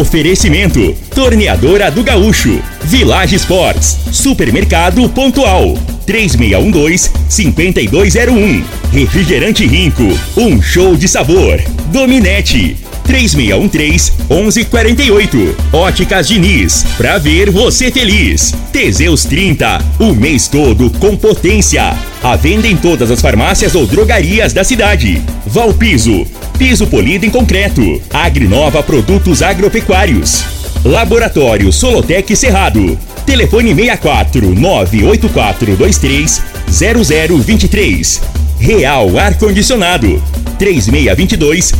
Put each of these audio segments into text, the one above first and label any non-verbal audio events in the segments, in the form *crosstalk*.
Oferecimento: Torneadora do Gaúcho, Village Sports, Supermercado Pontual, 3612-5201. Refrigerante Rinco, um show de sabor. Dominete, 3613-1148. Óticas Diniz, pra ver você feliz. Teseus 30, o mês todo com potência. A venda em todas as farmácias ou drogarias da cidade. Valpiso, piso polido em concreto. Agrinova Produtos Agropecuários. Laboratório Solotec Cerrado. Telefone 64 98423 0023. Real Ar Condicionado 3622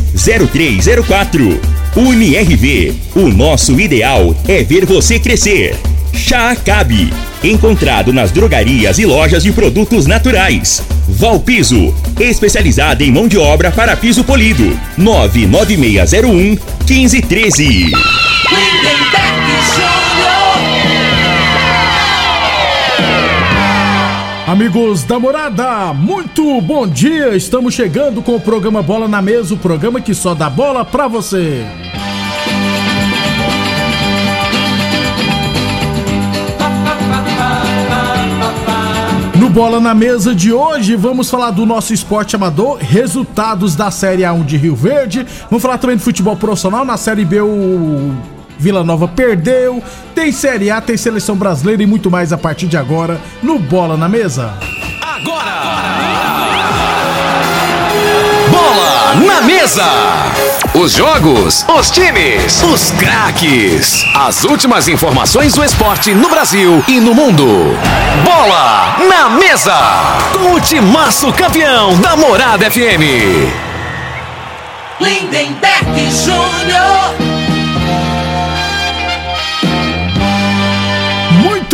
0304. UniRV. O nosso ideal é ver você crescer. Chá Acabe. Encontrado nas drogarias e lojas de produtos naturais. Valpiso. Especializada em mão de obra para piso polido. 99601 1513. Amigos da morada, muito bom dia! Estamos chegando com o programa Bola na Mesa o programa que só dá bola pra você. No Bola na Mesa de hoje, vamos falar do nosso esporte amador, resultados da Série A1 de Rio Verde. Vamos falar também do futebol profissional. Na Série B, o Vila Nova perdeu. Tem Série A, tem seleção brasileira e muito mais a partir de agora no Bola na Mesa. Agora! Bola na Mesa! Os jogos, os times, os craques. As últimas informações do esporte no Brasil e no mundo. Bola na Mesa! Com o timaço campeão da Morada FM. Lindenberg Júnior.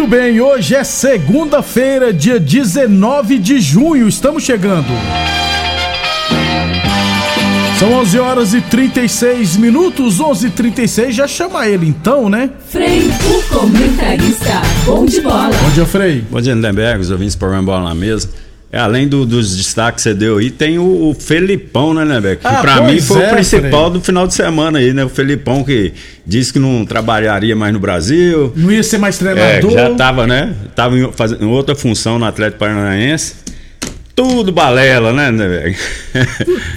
Muito bem, hoje é segunda-feira, dia 19 de junho, estamos chegando. São 11 horas e 36 minutos, 11 e 36 já chama ele então, né? Frei, o comentarista, bom de bola. Bom dia, Frei. Bom dia, Lindenberg, os ouvintes do programa Bola na Mesa. É, além do- dos destaques que você deu aí, tem o, o Felipão, né, Lindenberg? Que Ah, pra mim foi é, o principal do final de semana aí, né? O Felipão que disse que não trabalharia mais no Brasil. Não ia ser mais É, treinador. já tava, né? Tava em, fazendo em outra função no Atlético Paranaense. Tudo balela, né, Lindenberg?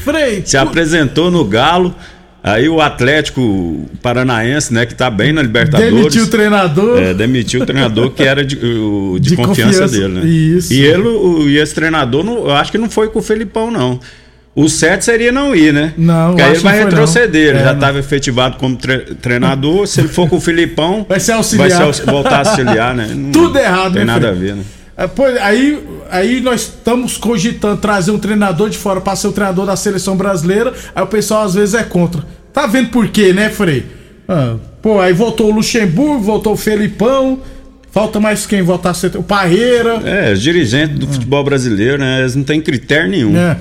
Frei, *laughs* Se apresentou no Galo. Aí o Atlético Paranaense, né, que tá bem na Libertadores. demitiu o treinador. É, demitiu o treinador que era de, o- de De confiança, confiança, dele, né? isso. E ele, o- e esse treinador, não- eu acho que não foi com o Felipão, não. O certo seria não ir, né? Não, Porque aí ele vai não retroceder. não. Ele É, já não. estava efetivado como tre- treinador. Se ele for com o Filipão, Vai ser auxiliar. vai ser voltar a auxiliar, né? *laughs* Não Tudo errado, Tem né, nada a Frei? ver, né? É, pois, aí, aí nós estamos cogitando trazer um treinador de fora para ser o treinador da seleção brasileira. Aí o pessoal às vezes é contra. Tá vendo por quê, né, Frei? Ah, pô, aí voltou o Luxemburgo, voltou o Felipão. Falta mais quem ser o Parreira. É, os dirigentes do futebol brasileiro, né? Eles não têm critério nenhum. É.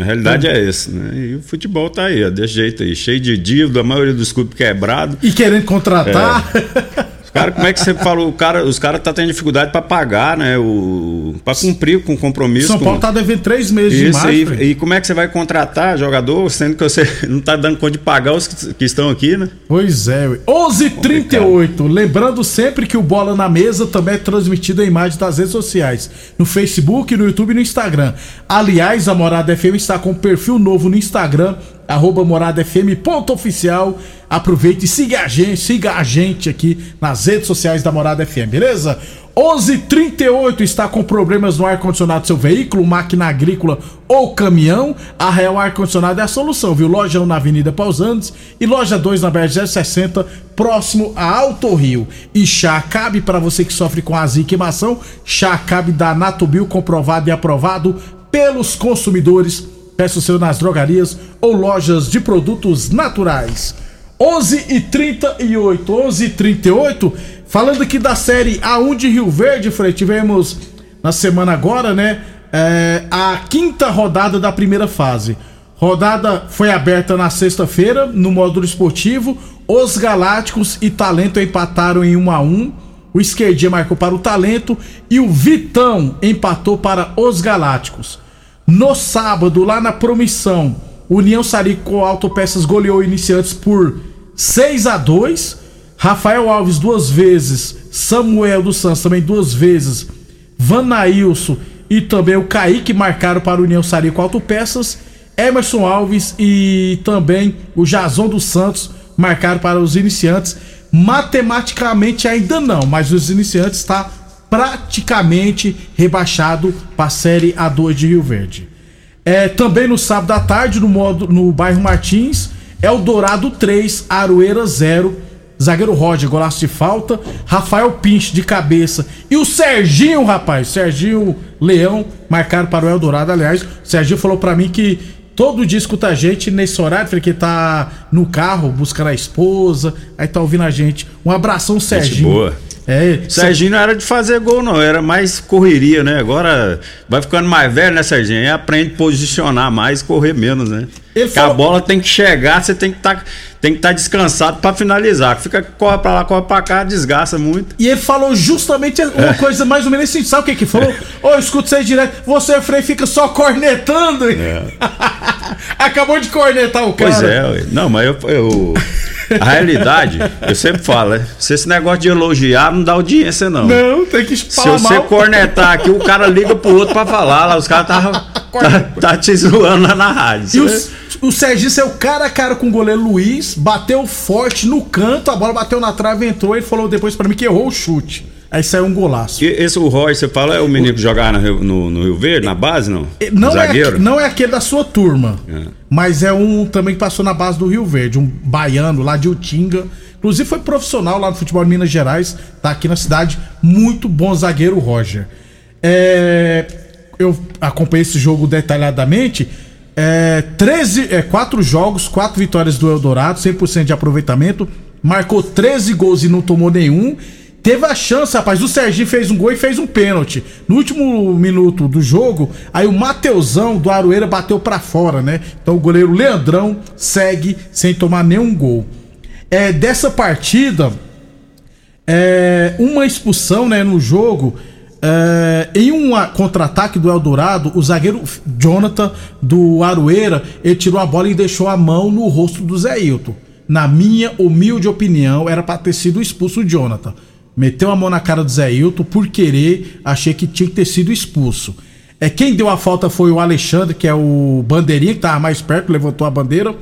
A realidade é essa, né? E o futebol tá aí, ó, desse jeito aí, cheio de dívida, a maioria dos clubes quebrados. E querendo contratar. Os *laughs* caras, como é que você falou? O cara, os caras tá tendo dificuldade para pagar, né? O, para cumprir com o compromisso. São com- Paulo tá devendo três meses Isso demais, aí. Frei. E como é que você vai contratar jogador, sendo que você *laughs* não tá dando conta de pagar os que, que estão aqui, né? Pois é, ué. 11:38. Lembrando sempre que o Bola na Mesa também é transmitido em imagem das redes sociais, no Facebook, no YouTube e no Instagram. Aliás, a Morada FM está com um perfil novo no Instagram, arroba Morada FM ponto oficial. Aproveite e siga a gente, siga a gente aqui nas redes sociais da Morada FM, beleza? 11:38 está com problemas no ar-condicionado do seu veículo, máquina agrícola ou caminhão? A Real Ar-Condicionado é a solução, viu? Loja 1 na Avenida Pausantes e loja 2 na BR 060, próximo a Alto Rio. E chá cabe para você que sofre com azia e queimação, chá cabe da Natubio comprovado e aprovado pelos consumidores. Peça o seu nas drogarias ou lojas de produtos naturais. 11 e 38, 11 e 38, falando aqui da série A1 de Rio Verde, Frei, tivemos na semana agora, né, é, a quinta rodada da primeira fase. Rodada foi aberta na sexta-feira, no módulo esportivo, os Galácticos e Talento empataram em 1 a 1 o Esquerdinha marcou para o Talento e o Vitão empatou para os Galácticos. No sábado, lá na Promissão, União Sarico Autopeças goleou iniciantes por 6 a 2 Rafael Alves duas vezes, Samuel dos Santos também duas vezes, Vanailson e também o Kaique marcaram para o União Sari com autopeças, Emerson Alves e também o Jason dos Santos marcaram para os iniciantes. Matematicamente ainda não, mas os iniciantes está praticamente rebaixado para a Série A2 de Rio Verde. É, também no sábado à tarde, no, modo, no bairro Martins, Eldorado 3, Aroeira 0. Zagueiro Roger, golaço de falta. Rafael Pinche de cabeça. E o Serginho, rapaz. Serginho Leão marcaram para o Eldorado. Aliás, o Serginho falou para mim que todo dia escuta a gente nesse horário. Falei que tá no carro buscando a esposa. Aí tá ouvindo a gente. Um abração, Serginho. Gente boa. É, Serginho não era de fazer gol, não, era mais correria, né? Agora vai ficando mais velho, né, Serginho? Aí aprende a posicionar mais correr menos, né? Ele Porque falou... a bola tem que chegar, você tem que tá, estar tá descansado para finalizar. Fica, corre pra lá, corre pra cá, desgasta muito. E ele falou justamente *laughs* uma é. coisa mais ou menos assim. Sabe o que que falou? *laughs* Ô, oh, eu escuto você direto. Você, Frei, fica só cornetando. É. *laughs* Acabou de cornetar o cara. Pois é, não, mas eu, eu a realidade, eu sempre falo, né? Se esse negócio de elogiar não dá audiência, não. Não, tem que falar Se você mal. cornetar aqui, o cara liga pro outro pra falar. Lá, os caras tá, tá, tá te zoando lá na rádio. E o, o Serginho é o cara a cara com o goleiro Luiz, bateu forte no canto, a bola bateu na trave, entrou e falou depois para mim que errou o chute. Aí saiu um golaço. E esse o Roy, você fala, é o menino que jogava no, no, no, Rio Verde, na base, não? Não, Zagueiro? É, não é aquele da sua turma. É. Mas é um também que passou na base do Rio Verde, um baiano lá de Utinga. Inclusive foi profissional lá no futebol de Minas Gerais, tá aqui na cidade. Muito bom zagueiro, Roger. É, eu acompanhei esse jogo detalhadamente. É, 13, é, 4 jogos, 4 vitórias do Eldorado, 100% de aproveitamento. Marcou 13 gols e não tomou nenhum. Teve a chance, rapaz. O Serginho fez um gol e fez um pênalti. No último minuto do jogo, aí o Mateusão do Aroeira bateu para fora, né? Então o goleiro Leandrão segue sem tomar nenhum gol. É, dessa partida, é, uma expulsão né, no jogo. É, em um contra-ataque do Eldorado, o zagueiro Jonathan do Aroeira, ele tirou a bola e deixou a mão no rosto do Zé Hilton. Na minha humilde opinião, era para ter sido expulso o Jonathan meteu a mão na cara do Zé Hilton por querer, achei que tinha que ter sido expulso. É quem deu a falta foi o Alexandre, que é o bandeirinha que tava mais perto, levantou a bandeira.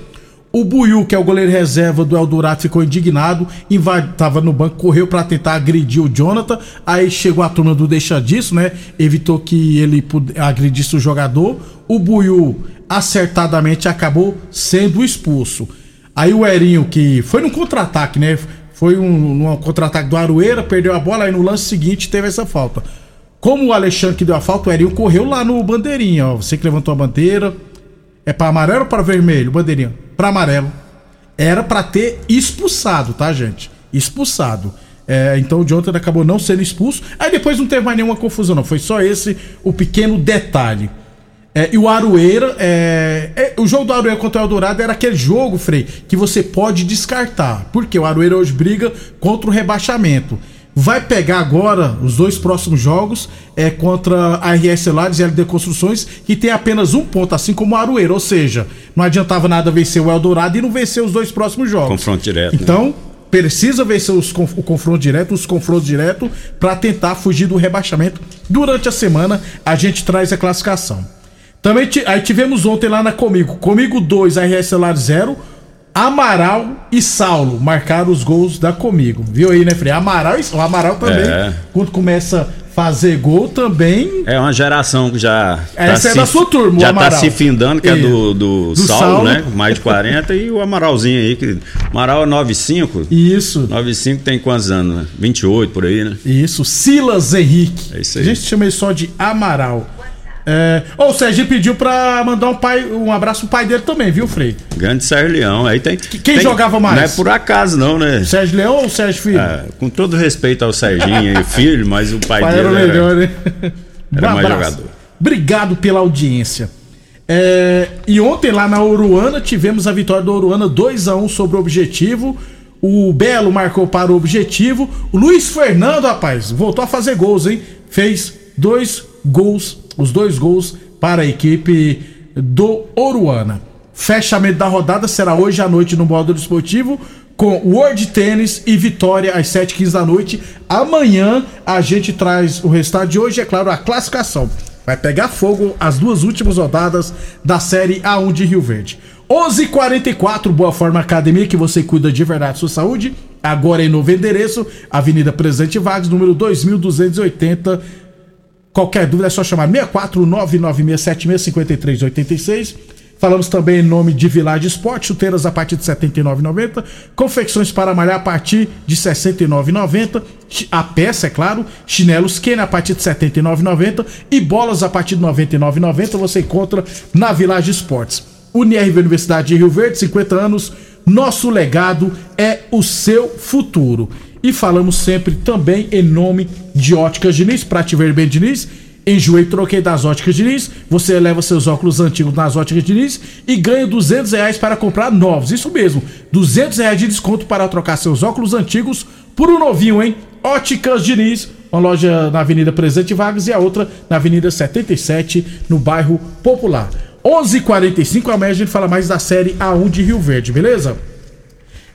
O Buiu, que é o goleiro reserva do Eldorado, ficou indignado, invadiu, tava no banco, correu para tentar agredir o Jonathan. Aí chegou a turma do deixa disso, né? Evitou que ele agredisse o jogador. O Buiu acertadamente acabou sendo expulso. Aí o Erinho, que foi no contra-ataque, né? Foi um, um contra-ataque do Aroeira, perdeu a bola, aí no lance seguinte teve essa falta. Como o Alexandre que deu a falta, o Erinho correu lá no bandeirinha, ó. Você que levantou a bandeira. É para amarelo ou para vermelho, bandeirinha? Para amarelo. Era para ter expulsado, tá, gente? Expulsado. É, então o Jonathan acabou não sendo expulso. Aí depois não teve mais nenhuma confusão, não. Foi só esse o pequeno detalhe. É, e o Aroeira, é, é, o jogo do Aroeira contra o Eldorado era aquele jogo, Frei, que você pode descartar. Porque o Aroeira hoje briga contra o rebaixamento. Vai pegar agora os dois próximos jogos é contra a RS Lares e a LD Construções, que tem apenas um ponto, assim como o Aroeira. Ou seja, não adiantava nada vencer o Eldorado e não vencer os dois próximos jogos. Confronto direto. Né? Então, né? precisa vencer os, o confronto direto, os confrontos direto, para tentar fugir do rebaixamento. Durante a semana, a gente traz a classificação. Também aí tivemos ontem lá na Comigo. Comigo 2, RS Celular 0. Amaral e Saulo marcaram os gols da Comigo. Viu aí, né, Frei? Amaral e o Amaral também, é. quando começa a fazer gol também. É uma geração que já. Essa tá é se, da sua turma, Já tá se findando, que é, é do, do, do Saulo, Saulo, né? Mais de 40. e o Amaralzinho aí, que. Amaral é 95. Isso. 95 tem quantos anos, né? 28 por aí, né? Isso. Silas Henrique. É isso aí. A gente chama ele só de Amaral. É... Oh, o Sérgio pediu pra mandar um, pai, um abraço pro pai dele também, viu, Frei? Grande Sérgio Leão. Aí tem. Quem tem, jogava mais? Não é por acaso, não, né? Sérgio Leão ou Sérgio Filho? É, com todo respeito ao Serginho e *laughs* filho, mas o pai, pai dele. Era melhor, né? Era um mais jogador. Obrigado pela audiência. É... E ontem lá na Oruana tivemos a vitória do Oruana 2 a 1 sobre o objetivo. O Belo marcou para o objetivo. O Luiz Fernando, rapaz, voltou a fazer gols, hein? Fez dois gols os dois gols para a equipe do Oruana. Fechamento da rodada será hoje à noite no modo esportivo com World Tênis e Vitória às 7h15 da noite. Amanhã a gente traz o resultado de hoje, é claro, a classificação. Vai pegar fogo as duas últimas rodadas da Série A1 de Rio Verde. 11:44 h 44 Boa Forma Academia, que você cuida de verdade sua saúde. Agora em novo endereço, Avenida Presidente Vargas, número 2280. Qualquer dúvida é só chamar 64996765386. Falamos também em nome de Village Esporte, chuteiras a partir de R$ 79,90, confecções para malhar a partir de R$ 69,90, a peça, é claro, chinelos Kenner a partir de R$ 79,90 e bolas a partir de R$ 99,90 você encontra na Village Esportes. Unirv Universidade de Rio Verde, 50 anos, nosso legado é o seu futuro. E falamos sempre também em nome de Óticas Diniz, para te ver bem Diniz, Enjoei, troquei das óticas Diniz. Você leva seus óculos antigos nas óticas Diniz e ganha 200 reais para comprar novos. Isso mesmo, 200 reais de desconto para trocar seus óculos antigos por um novinho, hein? Óticas Diniz, uma loja na Avenida Presidente Vargas e a outra na Avenida 77, no bairro Popular. 11:45 amanhã a gente fala mais da série A1 de Rio Verde, beleza?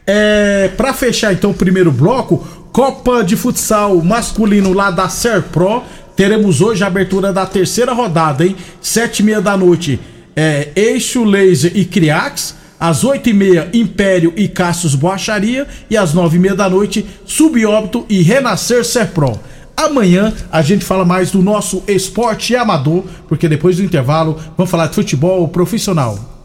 É, para fechar então o primeiro bloco, Copa de Futsal masculino lá da Serpro Teremos hoje a abertura da terceira rodada, hein? Sete e meia da noite, é, Eixo Laser e Criax. Às oito e meia, Império e Cassius Boacharia. E às nove e meia da noite, Subóbito e Renascer Serpro. Amanhã a gente fala mais do nosso esporte amador, porque depois do intervalo vamos falar de futebol profissional.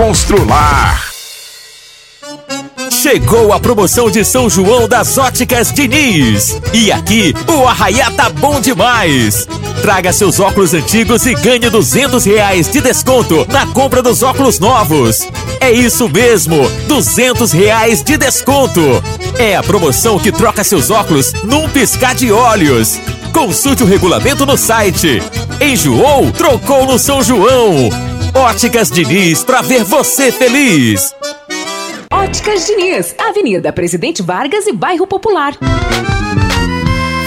Constrular. Chegou a promoção de São João das Óticas Diniz. E aqui o arraiá tá bom demais. Traga seus óculos antigos e ganhe 200 reais de desconto na compra dos óculos novos. É isso mesmo, 200 reais de desconto. É a promoção que troca seus óculos num piscar de olhos. Consulte o regulamento no site. Enjoou? Trocou no São João. Óticas Diniz, pra ver você feliz. Óticas Diniz, Avenida Presidente Vargas e Bairro Popular.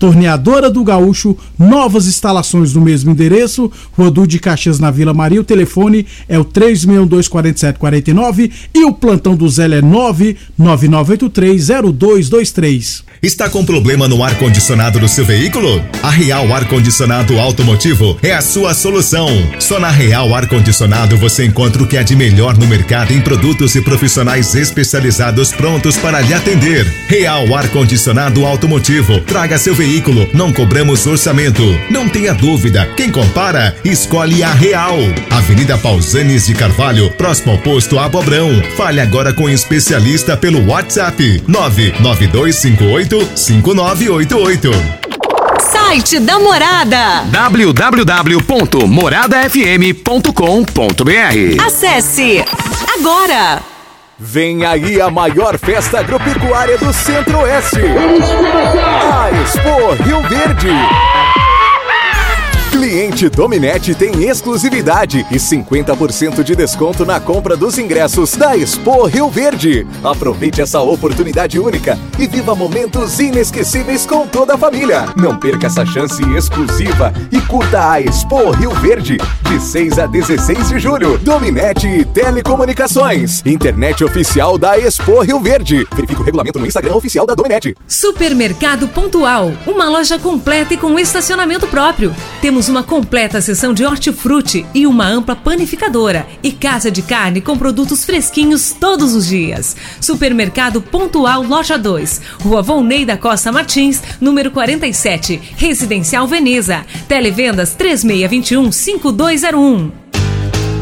Torneadora do Gaúcho, novas instalações no mesmo endereço, Rua de Caxias na Vila Maria. O telefone é o 3624749 e o plantão do Zé é 999830223. Está com problema no ar-condicionado do seu veículo? A Real Ar Condicionado Automotivo é a sua solução. Só na Real Ar Condicionado você encontra o que há de melhor no mercado em produtos e profissionais especializados prontos para lhe atender. Real Ar Condicionado Automotivo. Traga seu veículo, não cobramos orçamento. Não tenha dúvida, quem compara, escolhe a Real. Avenida Pausanes de Carvalho, próximo ao posto Abobrão. Fale agora com o especialista pelo WhatsApp 99258 5988. Site da Morada www.moradafm.com.br. Acesse agora. Vem aí a maior festa agropecuária do Centro-Oeste. A Expo Rio Verde. Cliente Dominete tem exclusividade e 50% de desconto na compra dos ingressos da Expo Rio Verde. Aproveite essa oportunidade única e viva momentos inesquecíveis com toda a família. Não perca essa chance exclusiva e curta a Expo Rio Verde de 6 a 16 de julho. Dominete Telecomunicações, internet oficial da Expo Rio Verde. Verifique o regulamento no Instagram oficial da Dominete. Supermercado Pontual, uma loja completa e com estacionamento próprio. Temos uma completa seção de hortifruti e uma ampla panificadora e casa de carne com produtos fresquinhos todos os dias. Supermercado Pontual Loja 2, Rua Volney da Costa Martins, número 47, Residencial Veneza. Televendas 3621 5201.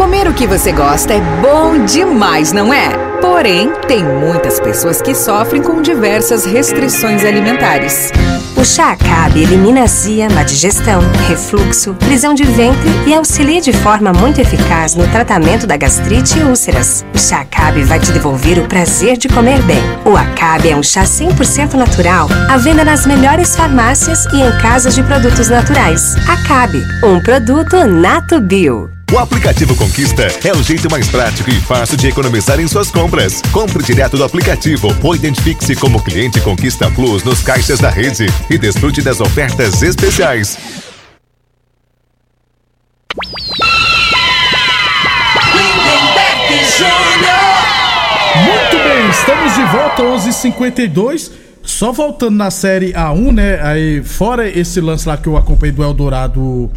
Comer o que você gosta é bom demais, não é? Porém, tem muitas pessoas que sofrem com diversas restrições alimentares. O chá Acabe elimina azia, má digestão, refluxo, prisão de ventre e auxilia de forma muito eficaz no tratamento da gastrite e úlceras. O chá Acabe vai te devolver o prazer de comer bem. O Acabe é um chá 100% natural, à venda nas melhores farmácias e em casas de produtos naturais. Acabe, um produto Nato Bio. O aplicativo Conquista é o jeito mais prático e fácil de economizar em suas compras. Compre direto do aplicativo ou identifique-se como cliente Conquista Plus nos caixas da rede e desfrute das ofertas especiais. Muito bem, estamos de volta 11:52. Só voltando na série A1, né? Aí fora esse lance lá que eu acompanhei do Eldorado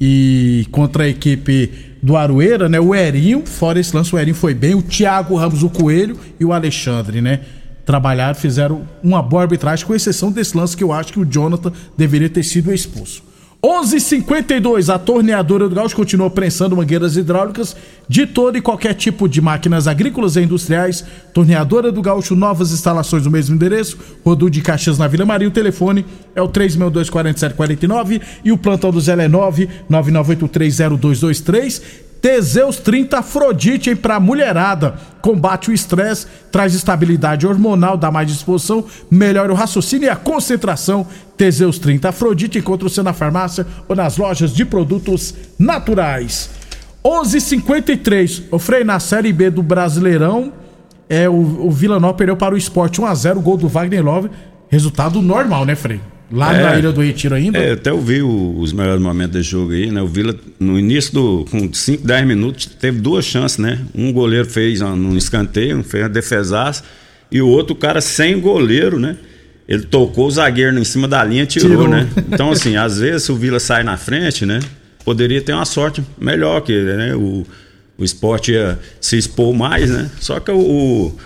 e contra a equipe do Aroeira, né? O Erinho, fora esse lance, o Erinho foi bem. O Thiago Ramos, o Coelho e o Alexandre, né? Trabalharam, fizeram uma boa arbitragem, com exceção desse lance que eu acho que o Jonathan deveria ter sido expulso. 11:52 a torneadora do Gaúcho continua prensando mangueiras hidráulicas de todo e qualquer tipo de máquinas agrícolas e industriais. Torneadora do Gaúcho, novas instalações no mesmo endereço. Rodu de Caxias na Vila Maria. O telefone é o 3624749 e o plantão do Zé é 999830223. Teseus 30 Afrodite para mulherada. Combate o estresse, traz estabilidade hormonal, dá mais disposição, melhora o raciocínio e a concentração. Teseus 30 Afrodite encontra você na farmácia ou nas lojas de produtos naturais. 11:53. O Frei na Série B do Brasileirão, é o, o Vila Nova perdeu para o Esporte 1 a 0, gol do Wagner Love. Resultado normal, né, Frei? Lá É. na Ilha do Retiro ainda? É, até eu vi o- os melhores momentos desse jogo aí, né? O Vila, no início do. com 5, 10 minutos, teve duas chances, né? Um goleiro fez ó, num escanteio, fez uma defesaça, e o outro cara sem goleiro, né? Ele tocou o zagueiro em cima da linha e tirou, Tirou. né? Então, assim, às vezes se o Vila sai na frente, né? Poderia ter uma sorte melhor que né? O, o esporte ia se expor mais, né? Só que o, o,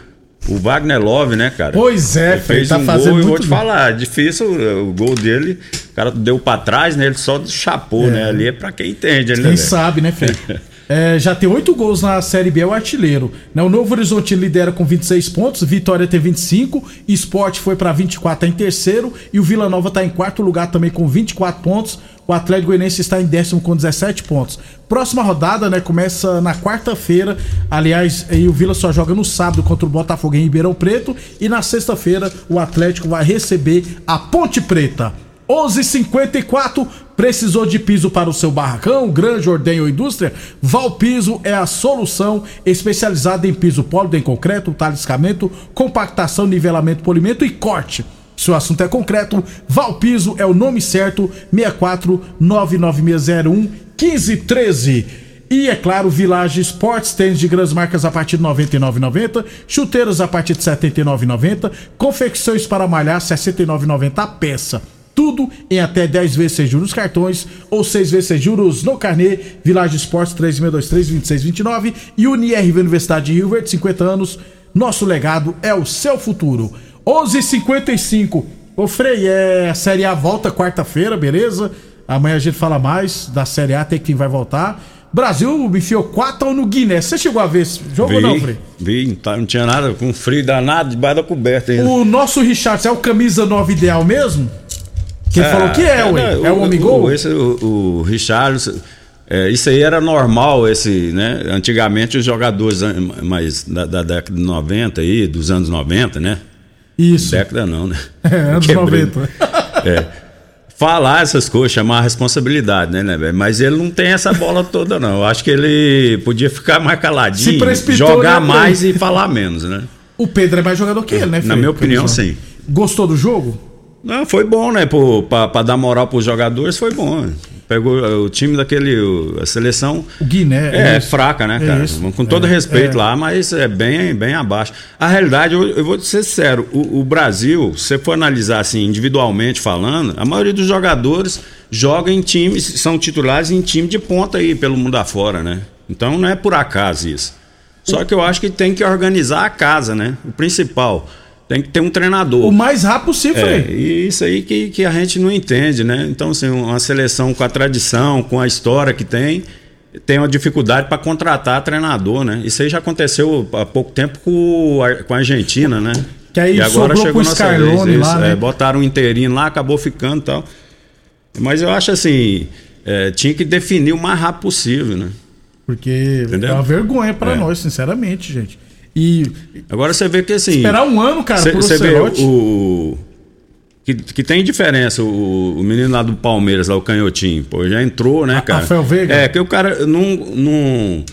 o Wagner Love, né, cara? Pois é, Ele fez tá um fazendo gol e vou te bem. falar, difícil o gol dele. O cara deu pra trás, né? Ele só chapou, É. né? Ali é pra quem entende, né? Quem sabe, né, Fê? *laughs* É, já tem oito gols na Série B, é o artilheiro. Né? O Novo Horizonte lidera com 26 pontos, Vitória tem 25, Esporte foi para 24, tá em terceiro, e o Vila Nova tá em quarto lugar também com 24 pontos. O Atlético Goianiense está em décimo com 17 pontos. Próxima rodada, né? Começa na quarta-feira. Aliás, aí o Vila só joga no sábado contra o Botafogo em Ribeirão Preto. E na sexta-feira o Atlético vai receber a Ponte Preta. 11:54 Precisou de piso para o seu barracão, grande ordenho ou indústria? Valpiso é a solução especializada em piso pólido em concreto, taliscamento, compactação, nivelamento, polimento e corte. Se o assunto é concreto, Valpiso é o nome certo, 64 99601 1513. E é claro, Village Sports, tênis de grandes marcas a partir de R$ 99,90, chuteiros a partir de R$ 79,90, confecções para malhar R$ 69,90 a peça. Tudo em até 10 vezes sem juros cartões ou 6 vezes sem juros no carnê. Village Sports 3623-2629 e UniRV Universidade de Rio Verde, 50 anos. Nosso legado é o seu futuro. 11:55. Ô Frei, é a Série A volta quarta-feira, beleza? Amanhã a gente fala mais da Série A, tem quem vai voltar. Brasil enfiou 4 no Guiné. Você chegou a ver esse jogo vi, ou não, Frei? Vi, não, tá, não tinha nada, com frio danado, debaixo da coberta ainda. O nosso Richard é o camisa 9 ideal mesmo? Quem É, falou que é, ué? não, É o homem gol? O, esse, o, o Richard, é, isso aí era normal, esse, né? Antigamente os jogadores mais da, da década de 90 aí, dos anos 90, né? Isso. Década não, né? *laughs* É, anos Quebrei. 90. *laughs* É. Falar essas coisas, chamar a responsabilidade, né, né, velho? Mas ele não tem essa bola toda, não. Eu acho que ele podia ficar mais caladinho, jogar né, mais e falar menos, né? O Pedro é mais jogador que ele, né, Na Frei? minha opinião, sim. Gostou do jogo? Não, foi bom, né? Pra dar moral pros jogadores, foi bom. Pegou eh, o time daquele. A seleção. O Guiné. É, isso. fraca, né, É cara? isso. Com todo É, respeito é. lá, mas é bem, bem abaixo. A realidade, eu, eu vou ser sincero, o, o Brasil, se você for analisar assim, individualmente falando, a maioria dos jogadores joga em times, são titulares em time de ponta aí pelo mundo afora, né? Então não é por acaso isso. Só que eu acho que tem que organizar a casa, né? O principal. Tem que ter um treinador. O mais rápido possível, É, e isso aí que, que a gente não entende, né? Então, assim, uma seleção com a tradição, com a história que tem, tem uma dificuldade para contratar treinador, né? Isso aí já aconteceu há pouco tempo com, a- com a Argentina, né? Que aí e agora chegou nossa Scarlone vez, lá, isso, né? é, botaram um inteirinho lá, acabou ficando e tal. Mas eu acho assim, é, tinha que definir o mais rápido possível, né? Porque Entendeu? é uma vergonha pra É. nós, sinceramente, gente. E Agora você vê que assim. Esperar um ano, cara, cê- por Você vê o. Que, que tem diferença, o, o menino lá do Palmeiras, lá, o Canhotinho, pô, já entrou, né, cara? Rafael Veiga? É, que o cara não. não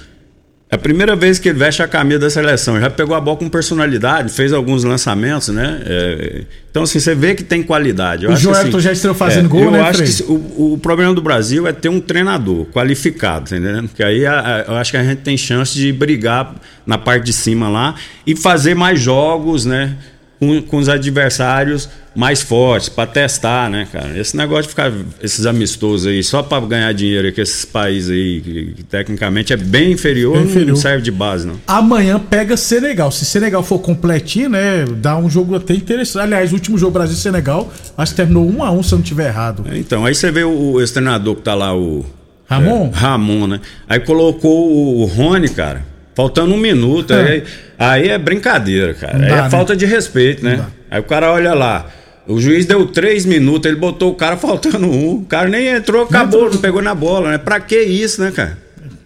é a primeira vez que ele veste a camisa da seleção, já pegou a bola com personalidade, fez alguns lançamentos, né? É, então, assim, você vê que tem qualidade. Eu O Joelton assim, já estreou fazendo gol, eu né, acho Frei? que o, o problema do Brasil é ter um treinador qualificado, tá entendendo? Porque aí a- a- eu acho que a gente tem chance de brigar na parte de cima lá e fazer mais jogos, né? Com, com os adversários mais fortes, para testar, né, cara? Esse negócio de ficar esses amistosos aí só para ganhar dinheiro aí com esses países aí, que, que tecnicamente é bem inferior, Bem não- inferior. não serve de base, não. Amanhã pega Senegal. Se Senegal for completinho, né? Dá um jogo até interessante. Aliás, o último jogo Brasil e Senegal, acho que terminou 1 a 1 se eu não estiver errado. Então, aí você vê o, esse treinador que tá lá, o. Ramon? é, Ramon, né? Aí colocou o Rony, cara, faltando um minuto. Aí, aí é brincadeira, cara. Não Aí dá, é né? falta de respeito, né? Aí o cara olha lá. O juiz deu três minutos, ele botou o cara *laughs* faltando um. O cara nem entrou, acabou, não pegou na bola, né? Pra que isso, né, cara?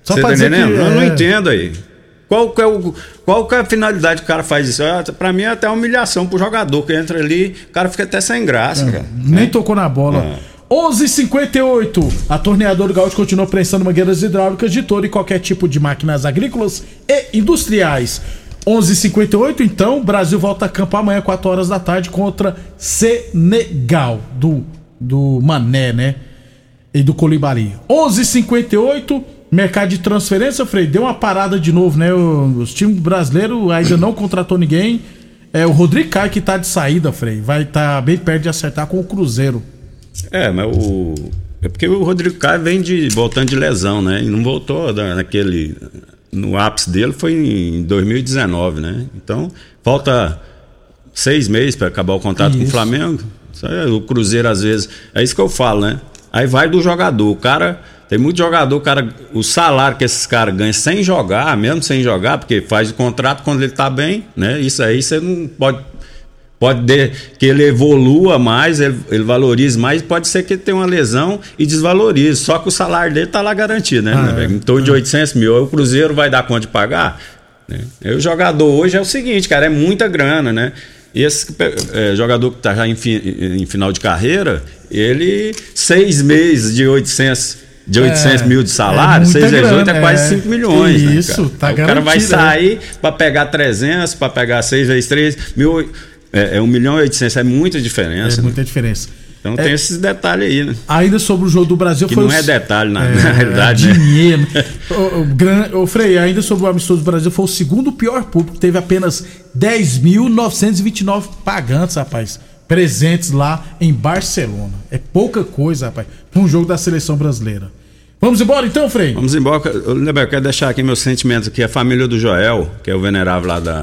Só Você pra tá dizer entendendo? que, Eu não é. entendo aí. Qual é o, qual que é a finalidade que o cara faz isso? Ah, Pra mim é até humilhação pro jogador que entra ali, o cara fica até sem graça, cara. Nem tocou na bola. Ah. 11:58. A torneadora Gaúcho continua prensando mangueiras hidráulicas de todo e qualquer tipo de máquinas agrícolas e industriais. 11:58. Então, Brasil volta a campo amanhã 4 horas da tarde contra Senegal do do Mané, né? E do Colibari. 11:58. Mercado de transferência, Frei, deu uma parada de novo, né? Os times brasileiros ainda não contratou ninguém. É o Rodrigo Caio que tá de saída, Frei. Vai estar bem perto de acertar com o Cruzeiro. É, mas o. É porque o Rodrigo Caio vem de, voltando de lesão, né? E não voltou naquele. No ápice dele foi em 2019, né? Então, falta seis meses para acabar o contrato com o Isso. Flamengo. Isso o Cruzeiro, às vezes. É isso que eu falo, né? Aí vai do jogador. O cara. Tem muito jogador, o cara, o salário que esses caras ganham sem jogar, mesmo sem jogar, porque faz o contrato quando ele tá bem, né? Isso aí você não pode Pode de, que ele evolua mais, ele, ele, valorize mais, pode ser que ele tenha uma lesão e desvalorize. Só que o salário dele tá lá garantido, né? Ah, né em torno de 800 mil. O Cruzeiro vai dar conta de pagar? Né? E o jogador hoje é o seguinte, cara, é muita grana, né? Esse é, jogador que está já em, fi, em, final de carreira, ele, seis meses de 800, de 800 é, mil de salário, é 6 vezes 8 é quase 5 milhões. Né, isso, né, tá O cara vai sair para pegar 300, para pegar 6 vezes 3, mil, é, é 1 milhão e 800, é muita diferença. É né? muita diferença. Então tem esses detalhes aí, né? Ainda sobre o jogo do Brasil que foi. não é detalhe, na, na realidade. É dinheiro. Né? *laughs* o, o, gran... o Frei, ainda sobre o amistoso do Brasil, foi o segundo pior público. Teve apenas 10.929 pagantes, rapaz. Presentes lá em Barcelona. É pouca coisa, rapaz, para um jogo da seleção brasileira. Vamos embora então, Frei? Vamos embora. Eu quero deixar aqui meus sentimentos aqui. A família do Joel, que é o venerável lá da,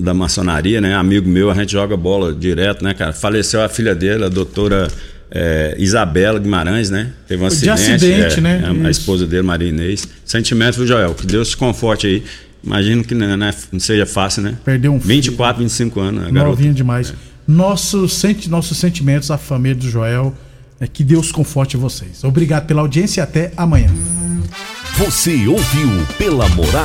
da maçonaria, né? Amigo meu, a gente joga bola direto, né, cara? Faleceu a filha dele, a doutora é, Isabela Guimarães, né? Teve um acidente. De acidente, é, né? A, a, esposa dele, Maria Inês. Sentimentos do Joel, que Deus te conforte aí. Imagino que não, não, não seja fácil, né? Perdeu um 24, 25 anos, né, Novinho demais. É. Nossos, senti, nossos sentimentos à família do Joel. É que Deus conforte vocês. Obrigado pela audiência e até amanhã. Você ouviu pela Morada